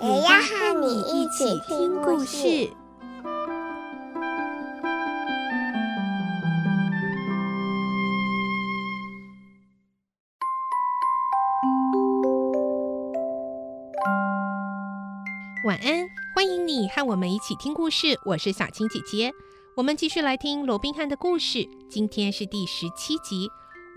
也要和你一起听故事。晚安，欢迎你和我们一起听故事。我是小青姐姐，我们继续来听罗宾汉的故事。今天是第十七集。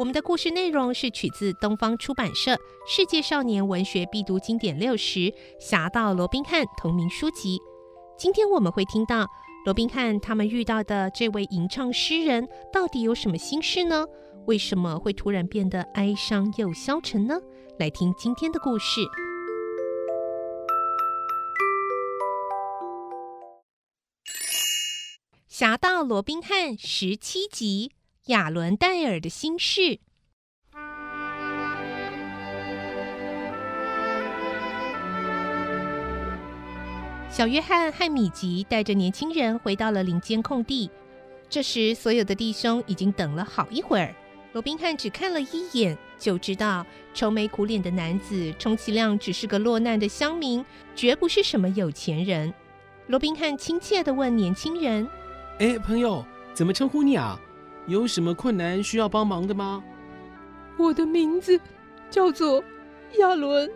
我们的故事内容是取自东方出版社《世界少年文学必读经典六十》《侠盗罗宾汉》同名书籍。今天我们会听到罗宾汉他们遇到的这位吟唱诗人到底有什么心事呢？为什么会突然变得哀伤又消沉呢？来听今天的故事。侠盗罗宾汉十七集：亚伦戴尔的心事。小约翰和米吉带着年轻人回到了林间空地。这时，所有的弟兄已经等了好一会儿。罗宾汉只看了一眼，就知道愁眉苦脸的男子充其量只是个落难的乡民，绝不是什么有钱人。罗宾汉亲切地问年轻人。哎，朋友，怎么称呼你啊？有什么困难需要帮忙的吗？我的名字叫做亚伦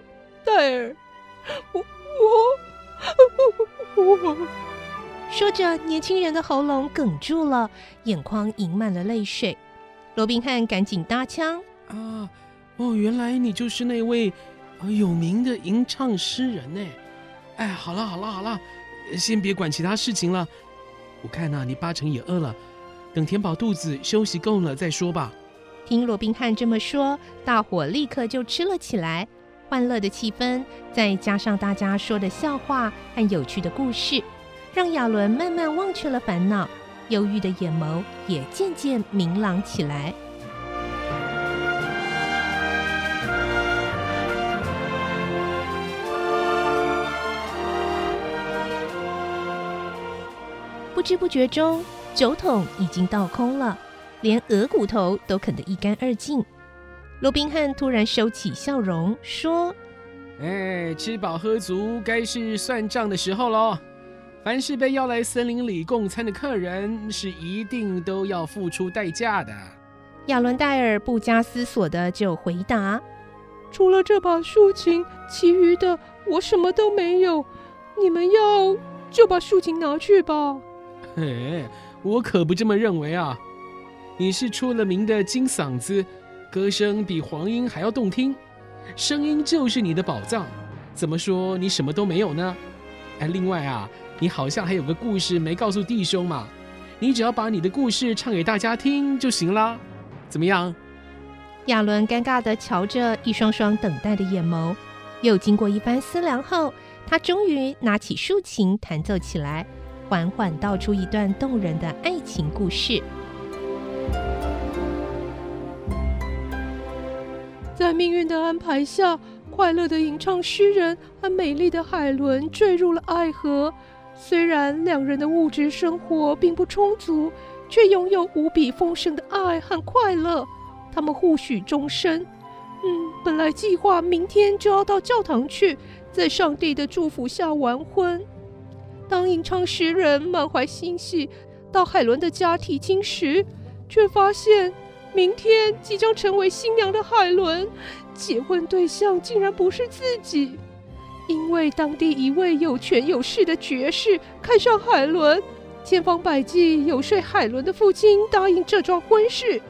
戴尔。我我我。说着，年轻人的喉咙哽住了，眼眶盈满了泪水。罗宾汉赶紧搭腔：“啊，哦，原来你就是那位有名的吟唱诗人呢。哎，好了好了好了，先别管其他事情了。”我看呐、啊，你八成也饿了，等填饱肚子、休息够了再说吧。听罗宾汉这么说，大伙立刻就吃了起来。欢乐的气氛，再加上大家说的笑话和有趣的故事，让亚伦慢慢忘却了烦恼，忧郁的眼眸也渐渐明朗起来。不知不觉中，酒桶已经倒空了，连鹅骨头都啃得一干二净。罗宾汉突然收起笑容，说：“哎，吃饱喝足，该是算账的时候喽。凡是被邀来森林里共餐的客人，是一定都要付出代价的。”亚伦戴尔不加思索的就回答：“除了这把竖琴，其余的我什么都没有。你们要就把竖琴拿去吧。”嘿，我可不这么认为啊！你是出了名的金嗓子，歌声比黄莺还要动听，声音就是你的宝藏。怎么说你什么都没有呢？哎，另外啊，你好像还有个故事没告诉弟兄嘛，你只要把你的故事唱给大家听就行了。怎么样？亚伦尴尬地瞧着一双双等待的眼眸，又经过一番思量后，他终于拿起竖琴弹奏起来。缓缓道出一段动人的爱情故事。在命运的安排下，快乐的吟唱诗人和美丽的海伦坠入了爱河。虽然两人的物质生活并不充足，却拥有无比丰盛的爱和快乐。他们互许终身。嗯，本来计划明天就要到教堂去，在上帝的祝福下完婚。当吟唱诗人满怀欣喜到海伦的家提亲时，却发现明天即将成为新娘的海伦，结婚对象竟然不是自己。因为当地一位有权有势的爵士看上海伦，千方百计游说海伦的父亲答应这桩婚事。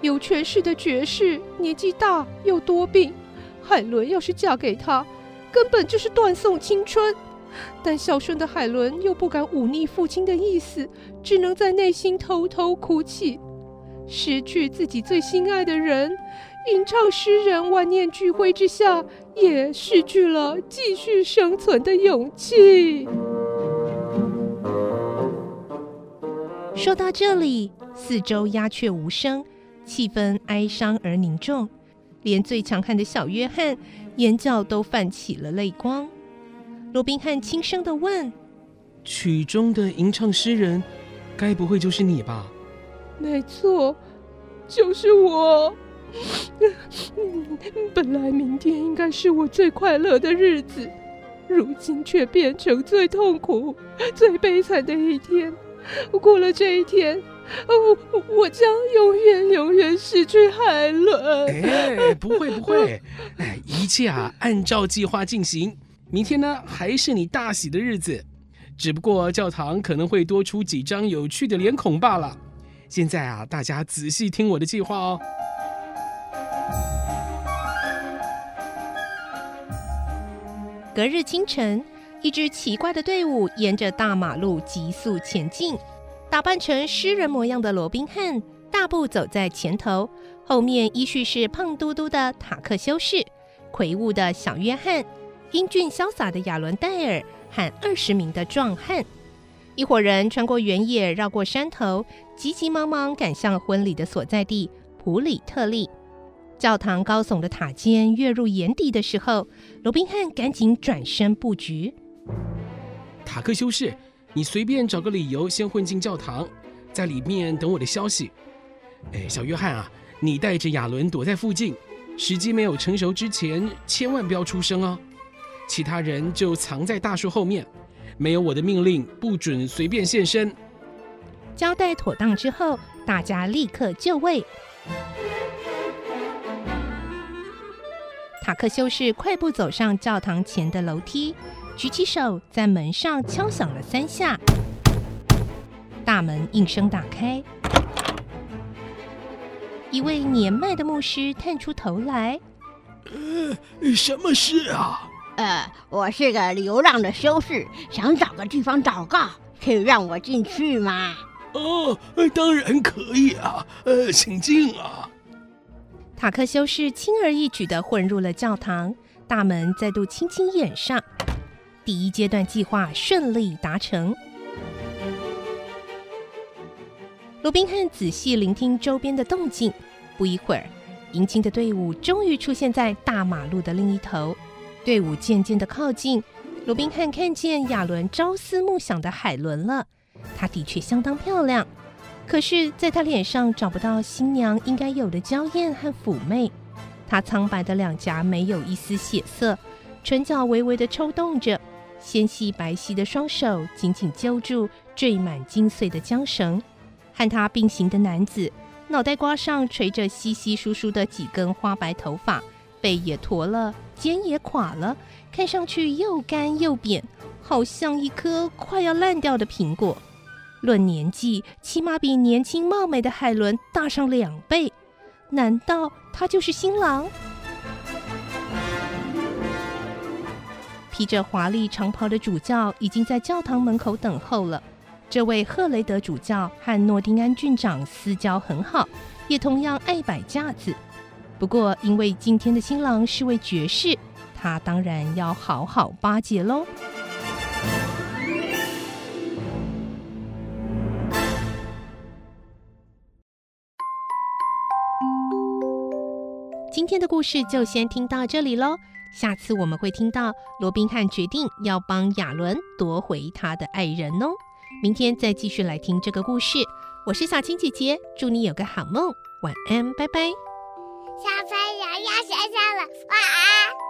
有权势的爵士年纪大又多病，海伦要是嫁给他，根本就是断送青春。但孝顺的海伦又不敢忤逆父亲的意思，只能在内心偷偷哭泣。失去自己最心爱的人，吟唱诗人万念俱灰之下，也失去了继续生存的勇气。说到这里，四周鸦雀无声，气氛哀伤而凝重，连最强悍的小约翰眼角都泛起了泪光。罗宾汉轻声的问：“曲中的吟唱诗人，该不会就是你吧？”“没错，就是我。本来明天应该是我最快乐的日子，如今却变成最痛苦、最悲惨的一天。”过了这一天，哦，我将永远永远失去海伦。哎，不会不会，哎，一切啊按照计划进行。明天呢，还是你大喜的日子，只不过教堂可能会多出几张有趣的脸孔罢了。现在啊，大家仔细听我的计划哦。隔日清晨。一支奇怪的队伍沿着大马路急速前进，打扮成诗人模样的罗宾汉大步走在前头，后面依序是胖嘟嘟的塔克修士、魁梧的小约翰、英俊潇洒的亚伦戴尔和二十名的壮汉。一伙人穿过原野，绕过山头，急急忙忙赶向婚礼的所在地普里特利。教堂高耸的塔尖跃入眼底的时候，罗宾汉赶紧转身布局。塔克修士，你随便找个理由先混进教堂，在里面等我的消息。哎，小约翰啊，你带着亚伦躲在附近，时机没有成熟之前，千万不要出声哦。其他人就藏在大树后面，没有我的命令，不准随便现身。交代妥当之后，大家立刻就位。塔克修士快步走上教堂前的楼梯。举起手，在门上敲响了三下，大门应声打开。一位年迈的牧师探出头来：“呃，什么事啊？呃，我是个流浪的修士，想找个地方祷告，可以让我进去吗？”“哦，当然可以啊，呃，请进啊。”塔克修士轻而易举的混入了教堂，大门再度轻轻掩上。第一阶段计划顺利达成。罗宾汉仔细聆听周边的动静，不一会儿，迎亲的队伍终于出现在大马路的另一头。队伍渐渐的靠近，罗宾汉看见亚伦朝思暮想的海伦了。她的确相当漂亮，可是，在她脸上找不到新娘应该有的娇艳和妩媚。她苍白的两颊没有一丝血色，唇角微微的抽动着。纤细白皙的双手紧紧揪住缀满金穗的缰绳，和她并行的男子，脑袋瓜上垂着稀稀疏疏的几根花白头发，背也驼了，肩也垮了，看上去又干又扁，好像一颗快要烂掉的苹果。论年纪，起码比年轻貌美的海伦大上两倍。难道他就是新郎？披着华丽长袍的主教已经在教堂门口等候了。这位赫雷德主教和诺丁安郡长私交很好，也同样爱摆架子。不过，因为今天的新郎是位爵士，他当然要好好巴结喽。今天的故事就先听到这里喽。下次我们会听到罗宾汉决定要帮亚伦夺回他的爱人哦。明天再继续来听这个故事。我是小青姐姐，祝你有个好梦，晚安，拜拜。小朋友要睡觉了，晚安。